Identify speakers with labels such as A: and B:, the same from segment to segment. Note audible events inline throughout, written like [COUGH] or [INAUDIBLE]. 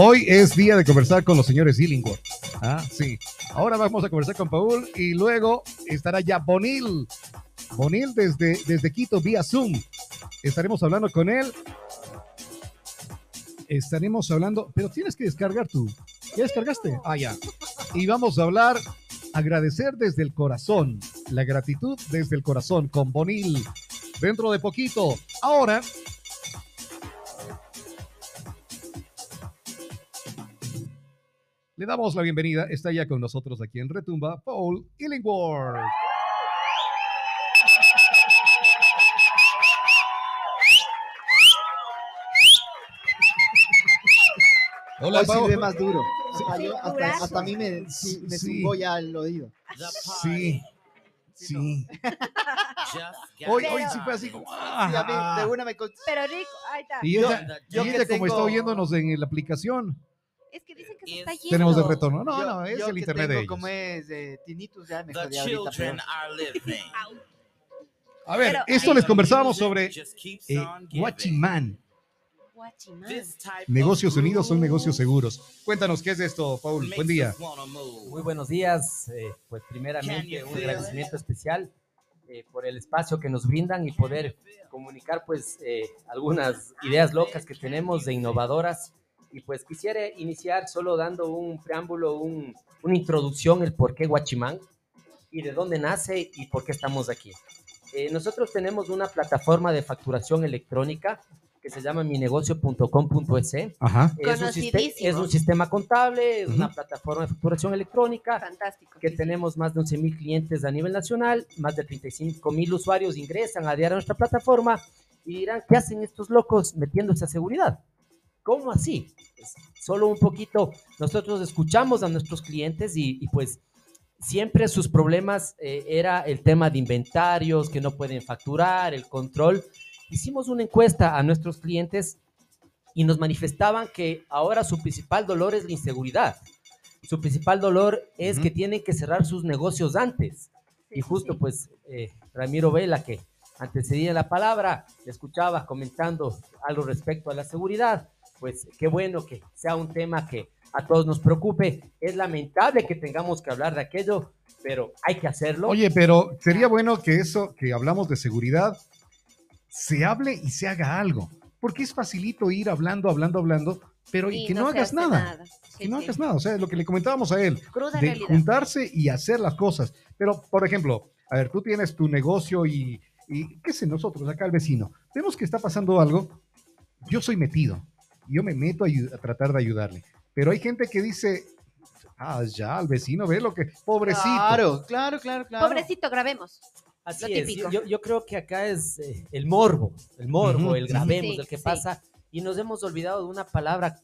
A: Hoy es día de conversar con los señores Illingworth. Ah, sí. Ahora vamos a conversar con Paul y luego estará ya Bonil. Bonil desde, desde Quito vía Zoom. Estaremos hablando con él. Estaremos hablando, pero tienes que descargar tú. ¿Ya descargaste? Ah, ya. Y vamos a hablar, agradecer desde el corazón, la gratitud desde el corazón con Bonil. Dentro de poquito. Ahora Le damos la bienvenida, está ya con nosotros aquí en Retumba, Paul Illingworth.
B: Hola, Hoy sí ve más duro. Hasta, hasta, a mí me, sí, me sí. ya el oído.
A: Sí. Sí. hoy, hoy sí fue así como.
B: Ah, de una me
C: Pero rico, ahí está.
A: Y ella, yo, y ella como está oyéndonos en la aplicación.
C: Es que dicen que se está yendo.
A: Tenemos el retorno. No, no, es el internet de ellos.
B: como es de Tinitus, ya me jodí ahorita. [LAUGHS]
A: A ver, esto les conversábamos sobre eh, Guachimán. Negocios unidos son negocios seguros. Cuéntanos, ¿qué es esto, Paul? Buen día.
D: Muy buenos días. Eh, pues primeramente un agradecimiento especial eh, por el espacio que nos brindan y poder comunicar pues eh, algunas ideas locas que tenemos de innovadoras. Y pues quisiera iniciar solo dando un preámbulo, un, una introducción, el por qué Guachimán y de dónde nace y por qué estamos aquí. nosotros tenemos una plataforma de facturación electrónica que se llama minegocio.com.es. Es, un es un sistema contable, es una plataforma de facturación electrónica.
C: Fantástico.
D: Que tenemos más de 11 mil clientes a nivel nacional, más de 35 mil usuarios ingresan a diario a nuestra plataforma y dirán, ¿qué hacen estos locos metiendo esa seguridad? ¿Cómo así? Pues, solo un poquito, nosotros escuchamos a nuestros clientes y, pues siempre sus problemas eh, era el tema de inventarios, que no pueden facturar, el control hicimos una encuesta a nuestros clientes y nos manifestaban que ahora su principal dolor es la inseguridad. Su principal dolor es que tienen que cerrar sus negocios antes. y justo pues eh, Ramiro Vela, que antecedía la palabra, le escuchaba comentando algo respecto a la seguridad. Pues qué bueno que sea un tema que a todos nos preocupe. Es lamentable que tengamos que hablar de aquello, pero hay que hacerlo.
A: Oye, pero sería bueno que eso, que hablamos de seguridad, se hable y se haga algo. Porque es facilito ir hablando, hablando, hablando, pero y que no, hagas nada. que no hagas nada. O sea, lo que le comentábamos a él, de juntarse y hacer las cosas. Pero, por ejemplo, a ver, tú tienes tu negocio y, y qué sé, nosotros, acá el vecino, vemos que está pasando algo, yo soy metido. Yo me meto a, a tratar de ayudarle. Pero hay gente que dice, ah, ya, el vecino ve lo que, pobrecito.
B: Claro, claro, claro, claro.
C: Pobrecito, grabemos.
D: Así es. Yo, yo, creo que acá es eh, el morbo, el morbo, el grabemos, el que pasa, y nos hemos olvidado de una palabra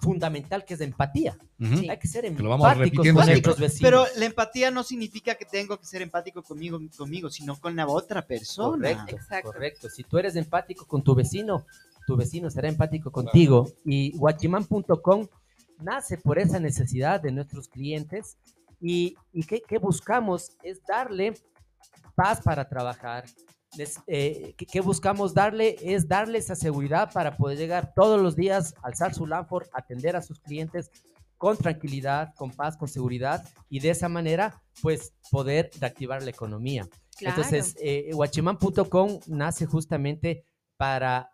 D: fundamental que es empatía. Hay que ser empáticos con nuestros vecinos.
B: Pero la empatía no significa que tengo que ser empático conmigo, conmigo sino con la otra persona.
D: Correcto, correcto. Si tú eres empático con tu vecino, tu vecino será empático contigo. Y guachimán.com nace por esa necesidad de nuestros clientes y, y que, que buscamos es darle paz para trabajar. Eh, que, buscamos darle es darle esa seguridad para poder llegar todos los días, alzar su Lanford, atender a sus clientes con tranquilidad, con paz, con seguridad y de esa manera pues poder reactivar la economía. Entonces, eh, nace justamente para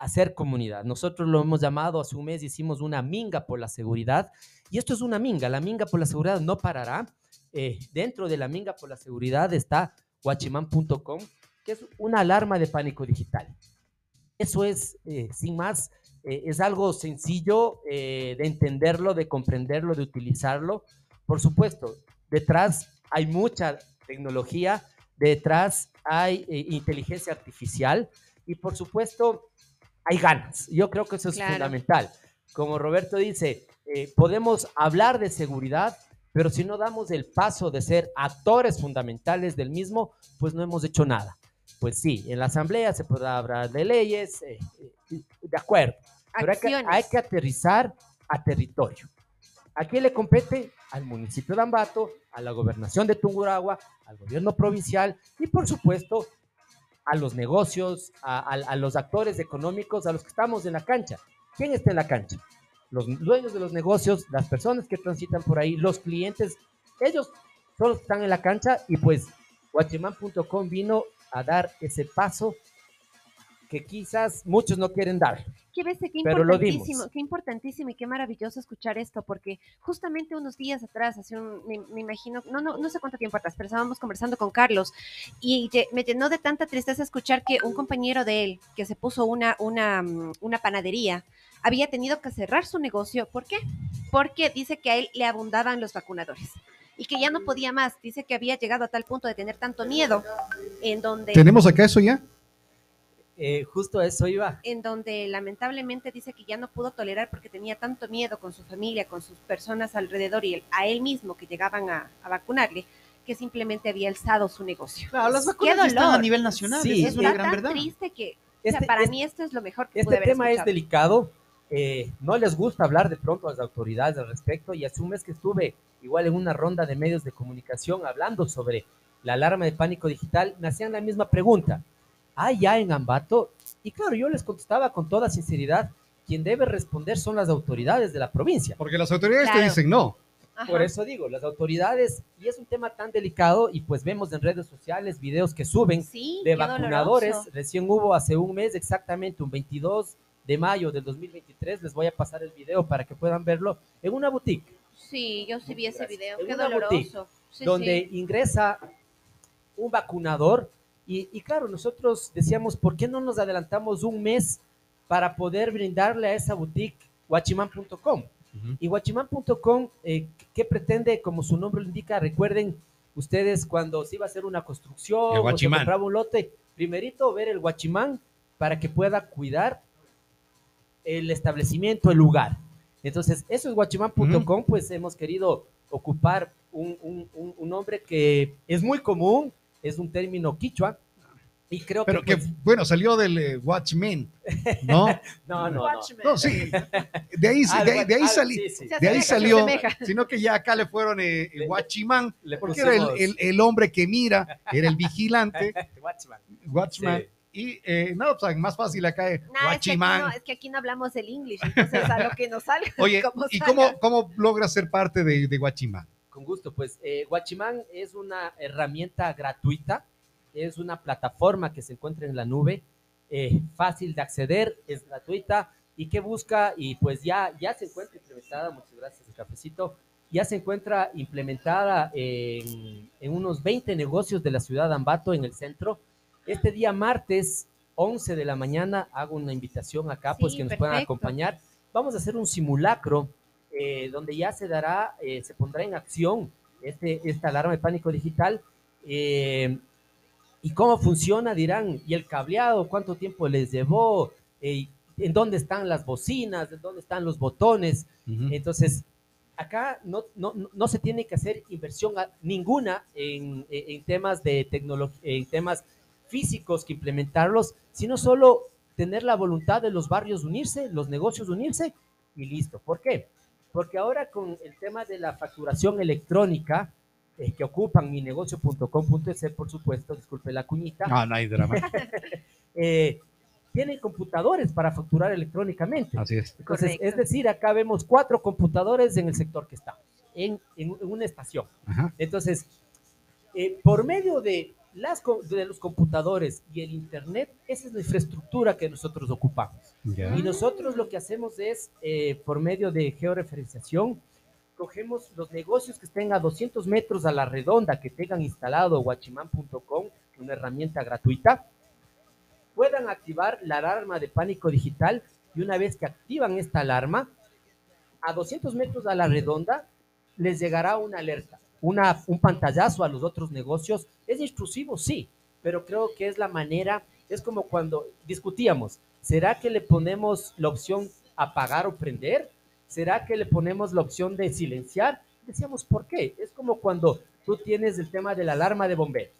D: hacer comunidad. Nosotros lo hemos llamado, hace un mes hicimos una minga por la seguridad y esto es una minga, la minga por la seguridad no parará. Eh, dentro de la minga por la seguridad está guachimán.com, que es una alarma de pánico digital. Eso es, eh, sin más, eh, es algo sencillo de entenderlo, de comprenderlo, de utilizarlo. Por supuesto, detrás hay mucha tecnología, detrás hay inteligencia artificial y por supuesto hay ganas. Yo creo que eso es fundamental. Como Roberto dice, podemos hablar de seguridad, pero si no damos el paso de ser actores fundamentales del mismo, pues no hemos hecho nada. Pues sí, en la asamblea se podrá hablar de leyes, eh, eh, de acuerdo, pero hay que, aterrizar a territorio. ¿A quién le compete? Al municipio de Ambato, a la gobernación de Tunguragua, al gobierno provincial y por supuesto a los negocios, a, los actores económicos, a los que estamos en la cancha. ¿Quién está en la cancha? los dueños de los negocios, las personas que transitan por ahí, los clientes, ellos todos están en la cancha y pues guachiman.com vino a dar ese paso que quizás muchos no quieren dar.
C: Qué ves, qué importantísimo, qué importantísimo y qué maravilloso escuchar esto, porque justamente unos días atrás, hace un, me, imagino, no, no, no sé cuánto tiempo atrás, pero estábamos conversando con Carlos y me llenó de tanta tristeza escuchar que un compañero de él, que se puso una, una, mm, una panadería, había tenido que cerrar su negocio. ¿Por qué? Porque dice que a él le abundaban los vacunadores y que ya no podía más. Dice que había llegado a tal punto de tener tanto miedo en donde...
A: ¿Tenemos acá eso ya?
D: Eh, justo eso iba.
C: En donde lamentablemente dice que ya no pudo tolerar porque tenía tanto miedo con su familia, con sus personas alrededor y a él mismo que llegaban a, vacunarle, que simplemente había alzado su negocio.
B: Claro, las vacunas están a nivel nacional,
C: sí, es una gran verdad. triste que, este, para mí esto es lo mejor que
D: Este tema es delicado, eh, no les gusta hablar de pronto a las autoridades al respecto y hace un mes que estuve igual en una ronda de medios de comunicación hablando sobre la alarma de pánico digital, me hacían la misma pregunta hay ya en Ambato. Y claro, yo les contestaba con toda sinceridad, quien debe responder son las autoridades de la provincia.
A: Porque las autoridades te dicen no.
D: Por eso digo, las autoridades, y es un tema tan delicado, y pues vemos en redes sociales videos que suben de vacunadores. Recién hubo hace un mes, exactamente un 22 de mayo del 2023, les voy a pasar el video para que puedan verlo, en una boutique.
C: Sí, yo sí vi ese video, qué doloroso.
D: donde ingresa un vacunador y, claro, nosotros decíamos, ¿por qué no nos adelantamos un mes para poder brindarle a esa boutique guachiman.com? Y guachiman.com, eh, ¿qué pretende? Como su nombre lo indica, recuerden ustedes cuando se iba a hacer una construcción o se compraba un lote, primerito ver el guachimán para que pueda cuidar el establecimiento, el lugar. Entonces, eso es guachimán.com, pues hemos querido ocupar un, un, un nombre que es muy común, es un término quichua. Y creo
A: Pero
D: que,
A: pues, bueno, salió del eh, Watchmen, ¿no? [LAUGHS]
D: no, no,
A: no. sí. De ahí, de, ahí, de ahí salió, sino que ya acá le fueron eh, el Watchman, porque era el, el, hombre que mira, era el vigilante. [LAUGHS]
D: Watchman.
A: Watchman. Y eh, no, pues más fácil acá es
C: no, es, que no, es que aquí no hablamos el inglés, entonces a lo que nos salga.
A: Oye, [LAUGHS] ¿y cómo, cómo logras ser parte de, de Guachimán?
D: Gusto, pues eh, Guachimán es una herramienta gratuita, es una plataforma que se encuentra en la nube, eh, fácil de acceder, es gratuita y que busca, y pues ya, ya se encuentra implementada, muchas gracias, cafecito, ya se encuentra implementada en, en, unos 20 negocios de la ciudad de Ambato, en el centro. Este día martes, 11 de la mañana, hago una invitación acá, pues que nos puedan acompañar. Vamos a hacer un simulacro eh, donde ya se dará, eh, se pondrá en acción este, esta alarma de pánico digital. Eh, ¿Y cómo funciona? Dirán, ¿y el cableado? ¿Cuánto tiempo les llevó? ¿En dónde están las bocinas? ¿En dónde están los botones? Entonces, acá no, no, no, se tiene que hacer inversión ninguna en, en temas de tecnología, en temas físicos que implementarlos, sino solo tener la voluntad de los barrios unirse, los negocios unirse y listo. ¿Por qué? Porque ahora con el tema de la facturación electrónica, eh, que ocupan mi negocio.com.es, por supuesto, disculpe la cuñita.
A: No, no hay drama. [LAUGHS]
D: eh, tienen computadores para facturar electrónicamente.
A: Así es.
D: Entonces, es decir, acá vemos cuatro computadores en el sector que estamos, en, en, una estación. Entonces, eh, por medio de las, de los computadores y el Internet, esa es la infraestructura que nosotros ocupamos. Y nosotros lo que hacemos es, eh, por medio de georreferenciación, cogemos los negocios que estén a 200 metros a la redonda, que tengan instalado guachiman.com, una herramienta gratuita, puedan activar la alarma de pánico digital y una vez que activan esta alarma, a 200 metros a la redonda les llegará una alerta una, un pantallazo a los otros negocios. Es intrusivo, sí, pero creo que es la manera, es como cuando discutíamos, ¿será que le ponemos la opción apagar o prender? ¿Será que le ponemos la opción de silenciar? Decíamos, ¿por qué? Es como cuando tú tienes el tema de la alarma de bomberos.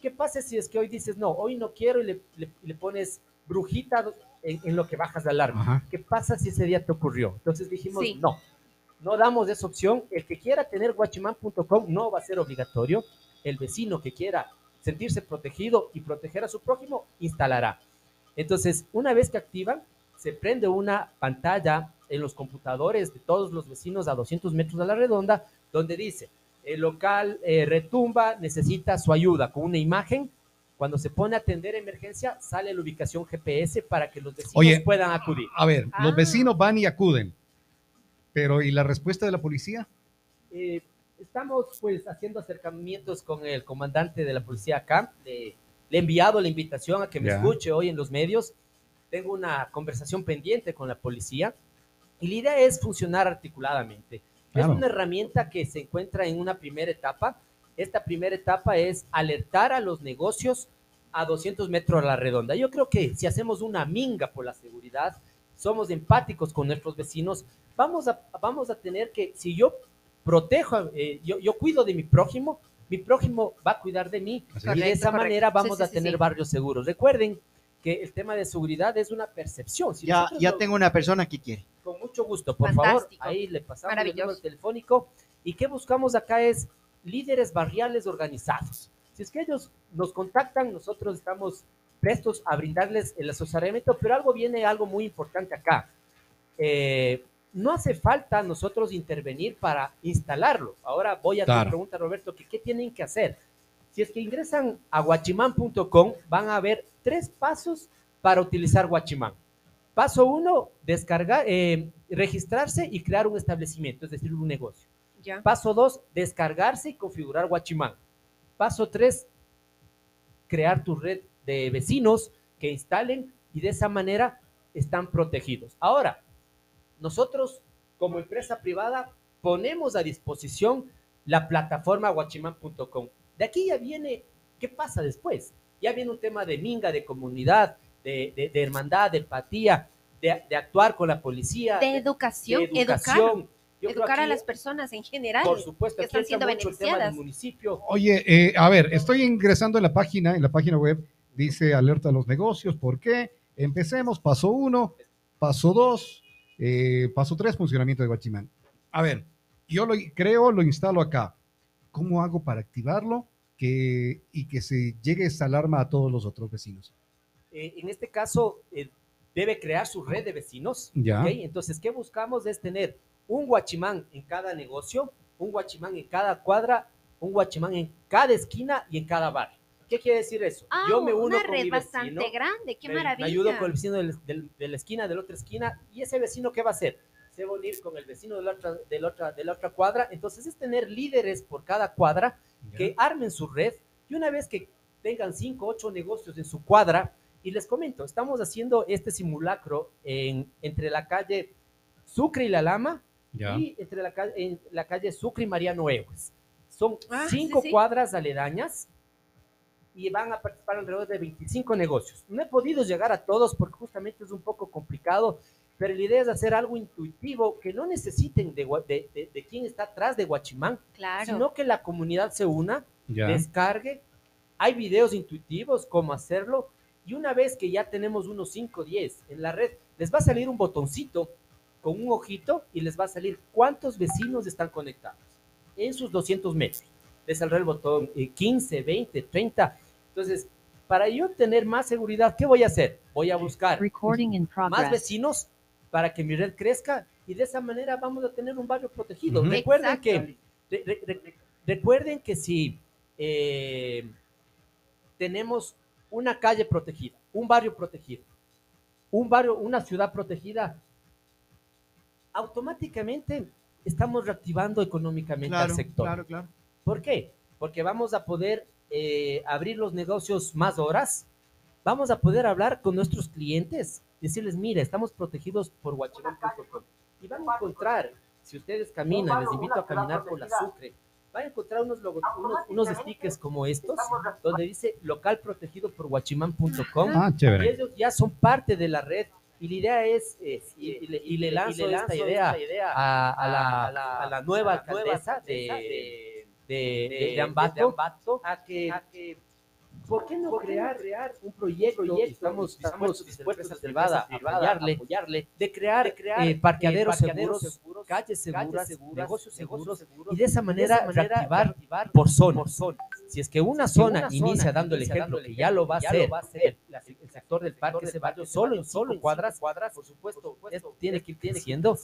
D: ¿Qué pasa si es que hoy dices, no, hoy no quiero y le, le, pones brujita en, lo que bajas la alarma? ¿Qué pasa si ese día te ocurrió? Entonces dijimos, no, no damos esa opción. El que quiera tener guachiman.com no va a ser obligatorio. El vecino que quiera sentirse protegido y proteger a su prójimo, instalará. Entonces, una vez que activan, se prende una pantalla en los computadores de todos los vecinos a 200 metros de la redonda, donde dice, el local eh, retumba, necesita su ayuda con una imagen. Cuando se pone a atender emergencia, sale la ubicación GPS para que los vecinos puedan acudir.
A: A ver, los ah. vecinos van y acuden, pero ¿y la respuesta de la policía?
D: Eh, estamos pues haciendo acercamientos con el comandante de la policía acá. Le, he enviado la invitación a que me escuche hoy en los medios. Tengo una conversación pendiente con la policía y la idea es funcionar articuladamente. Es una herramienta que se encuentra en una primera etapa. Esta primera etapa es alertar a los negocios a 200 metros a la redonda. Yo creo que si hacemos una minga por la seguridad, somos empáticos con nuestros vecinos, vamos a, vamos a tener que, si yo protejo, eh, yo, yo cuido de mi prójimo, mi prójimo va a cuidar de mí y de esa manera vamos a tener barrios seguros. Recuerden que el tema de seguridad es una percepción.
B: ya ya tengo una persona que quiere.
D: Con mucho gusto, por favor, ahí le pasamos el número telefónico. Y qué buscamos acá es líderes barriales organizados. Si es que ellos nos contactan, nosotros estamos prestos a brindarles el asesoramiento, pero algo viene, algo muy importante acá. Eh, no hace falta nosotros intervenir para instalarlo. Ahora voy a tu pregunta, Roberto, que qué tienen que hacer. Si es que ingresan a guachimán.com, van a ver tres pasos para utilizar Guachimán. Paso uno, descargar, eh, registrarse y crear un establecimiento, es decir, un negocio. Paso dos, descargarse y configurar Guachimán. Paso tres, crear tu red de vecinos que instalen y de esa manera están protegidos. Ahora, nosotros como empresa privada ponemos a disposición la plataforma guachimán.com. De aquí ya viene, ¿qué pasa después? Ya viene un tema de minga, de comunidad, de, hermandad, de empatía, de, actuar con la policía.
C: De educación, de educación. Educar, a las personas en general
D: por supuesto, que están siendo beneficiadas.
A: municipio. Oye, eh, a ver, estoy ingresando en la página, en la página web, dice alerta a los negocios, ¿por qué? Empecemos, paso uno, paso dos, eh, paso tres, funcionamiento de Guachimán. A ver, yo lo creo, lo instalo acá. ¿Cómo hago para activarlo que, y que se llegue esa alarma a todos los otros vecinos?
D: Eh, en este caso, eh, debe crear su red de vecinos. Entonces, ¿qué buscamos? Es tener un guachimán en cada negocio, un guachimán en cada cuadra, un guachimán en cada esquina y en cada bar. ¿Qué quiere decir eso?
C: Ah, yo me uno una red bastante grande, qué maravilla.
D: Me ayudo con el vecino de la esquina, de la otra esquina, y ese vecino, ¿qué va a hacer? Se va a unir con el vecino de la otra, de la otra, de la otra cuadra. Entonces es tener líderes por cada cuadra que armen su red, y una vez que tengan cinco, ocho negocios en su cuadra, y les comento, estamos haciendo este simulacro en, entre la calle Sucre y La Lama, y entre la, en la calle Sucre y Mariano Egues. Son ah, cinco cuadras aledañas y van a participar alrededor de 25 negocios. No he podido llegar a todos porque justamente es un poco complicado, pero la idea es hacer algo intuitivo que no necesiten de, de, de, quién está atrás de Guachimán, sino que la comunidad se una, descargue. Hay videos intuitivos, cómo hacerlo, y una vez que ya tenemos unos 5 o 10 en la red, les va a salir un botoncito con un ojito y les va a salir cuántos vecinos están conectados en sus 200 metros. Les saldrá el botón 15, 20, 30 entonces, para yo tener más seguridad, ¿qué voy a hacer? Voy a buscar más vecinos para que mi red crezca y de esa manera vamos a tener un barrio protegido. Recuerden que, recuerden que si eh, tenemos una calle protegida, un barrio protegido, un barrio, una ciudad protegida, automáticamente estamos reactivando económicamente al sector.
B: Claro, claro.
D: ¿Por qué? Porque vamos a poder eh, abrir los negocios más horas, vamos a poder hablar con nuestros clientes, decirles, mire, estamos protegidos por Huachimán.com y van a encontrar, si ustedes caminan, les invito a caminar por la Sucre, van a encontrar unos, unos, stickers como estos, donde dice local protegido por Huachimán.com
A: ah,
D: y ellos ya son parte de la red y la idea es, y, le, lanzo, esta idea, a, la, nueva alcaldesa de de, de, Ambato, a que, ¿por qué no crear, crear un proyecto? estamos, estamos dispuestos privada, apoyarle, apoyarle, de crear, crear eh, parqueaderos, seguros, calles seguras, negocios seguros, y de esa manera, reactivar, por zonas. Si es que una zona inicia dando el ejemplo, que ya lo va a hacer, el, sector del parque, ese barrio, solo en solo cuadras, cuadras, por supuesto, esto tiene que ir creciendo,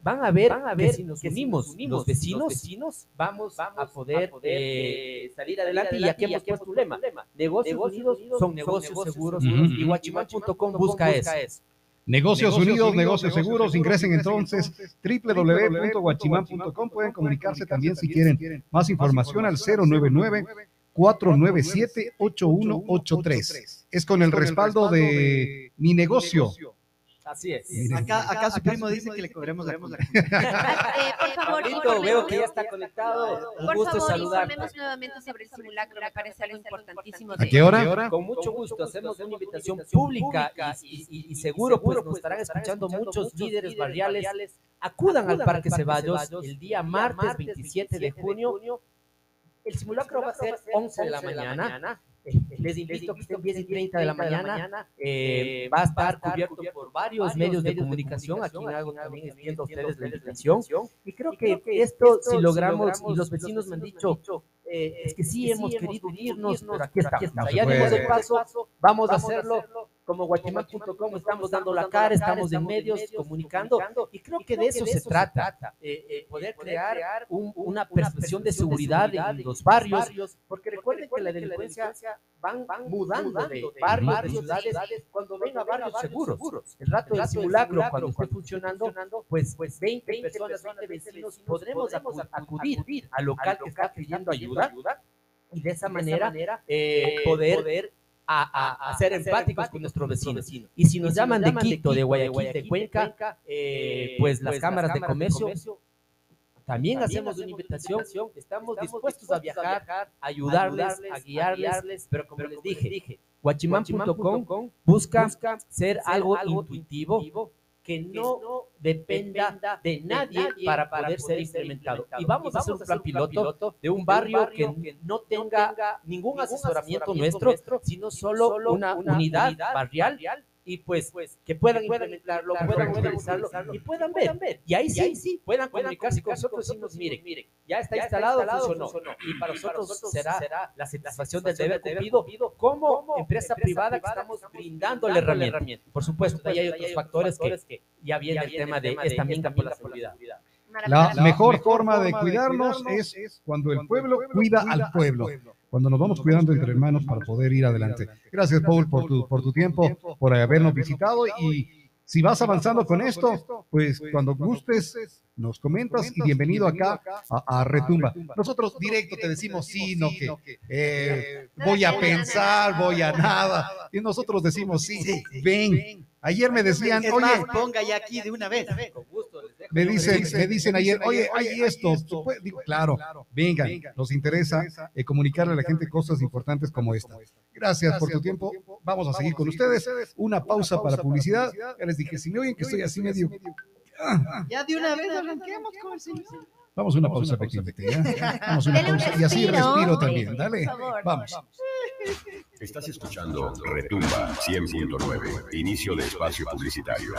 D: van a ver, van a ver que si nos unimos, los vecinos, vecinos, vamos, a poder, eh, salir adelante. Y aquí hemos puesto un lema, negocios unidos son negocios seguros, y guachimán.com busca eso.
A: Negocios, Unidos, Negocios Seguros, ingresen entonces www.guachimán.com, pueden comunicarse también si quieren más información al 099 497 8183. Es con el respaldo de mi negocio
D: Así es.
B: Acá, acá su primo dice que le cobremos la [LAUGHS] eh,
C: Por favor,
D: veo que ya está conectado. Un
C: por
D: gusto
C: favor, informemos nuevamente sobre el simulacro. Me parece algo importantísimo.
A: ¿A qué hora?
D: Con mucho gusto. Hacemos una invitación pública y, seguro pues nos estarán escuchando muchos líderes barriales. Acudan al Parque Ceballos el día martes 27 de junio. El simulacro va a ser 11 de la mañana. les invito a que estén 10 y 30 de la mañana. Eh, va a estar cubierto por varios medios de comunicación, a quien hago también extiendo a ustedes la invitación. Y creo que esto, si logramos, y los vecinos me han dicho, eh, es que sí hemos querido unirnos, pero aquí estamos. Ya dimos el paso, vamos a hacerlo como guatemala.com estamos dando la cara, estamos en medios comunicando y creo que de eso se trata, eh, eh, poder crear una percepción de seguridad en los barrios, porque recuerden que la delincuencia van, mudando de barrios, de ciudades, cuando ven a barrios seguros. El rato del simulacro, cuando esté funcionando, pues, pues 20 personas, 20 vecinos, podremos acudir al local que está pidiendo ayuda y de esa manera eh, poder a, ser empáticos con nuestros vecinos. Y si nos llaman de Quito, de Guayaquil, de Cuenca, eh, eh, pues, pues las cámaras de comercio también, hacemos una invitación, estamos, dispuestos a viajar, a ayudarles, a guiarles, pero como les dije, guachimán.com busca ser algo intuitivo, que no dependa de nadie para poder ser implementado. Y vamos a hacer un plan piloto de un barrio que no tenga ningún asesoramiento nuestro, sino solo una unidad barrial y pues, pues que puedan, implementarlo, puedan utilizarlo y puedan ver. Y ahí sí, sí puedan comunicarse con nosotros y nos miren, miren, ya está instalado, funcionó. Y para nosotros será la satisfacción del deber cumplido como empresa privada que estamos brindando la herramienta. Por supuesto, ahí hay otros factores que ya viene el tema de esta misma por la seguridad.
A: La mejor forma de cuidarnos es cuando el pueblo cuida al pueblo cuando nos vamos cuidando entre hermanos para poder ir adelante. Gracias, Paul, por tu, por tu tiempo, por habernos visitado y si vas avanzando con esto, pues cuando gustes, nos comentas y bienvenido acá a, Retumba. Nosotros directo te decimos sí, no que eh, voy a pensar, voy a nada. Y nosotros decimos sí, ven. Ayer me decían, oye,
B: ponga ya aquí de una vez.
A: Me dicen, me dicen ayer, oye, hay esto. Digo, claro, vengan, nos interesa eh, comunicarle a la gente cosas importantes como esta. Gracias por tu tiempo. Vamos a seguir con ustedes. Una pausa para publicidad. Ya les dije, si me oyen que estoy así medio.
B: Ya de una vez arranquemos con el señor.
A: Vamos a una pausa pequeña. Vamos a una pausa. Y así respiro también. Dale. Vamos.
E: Estás escuchando Retumba 100.9, inicio de espacio publicitario.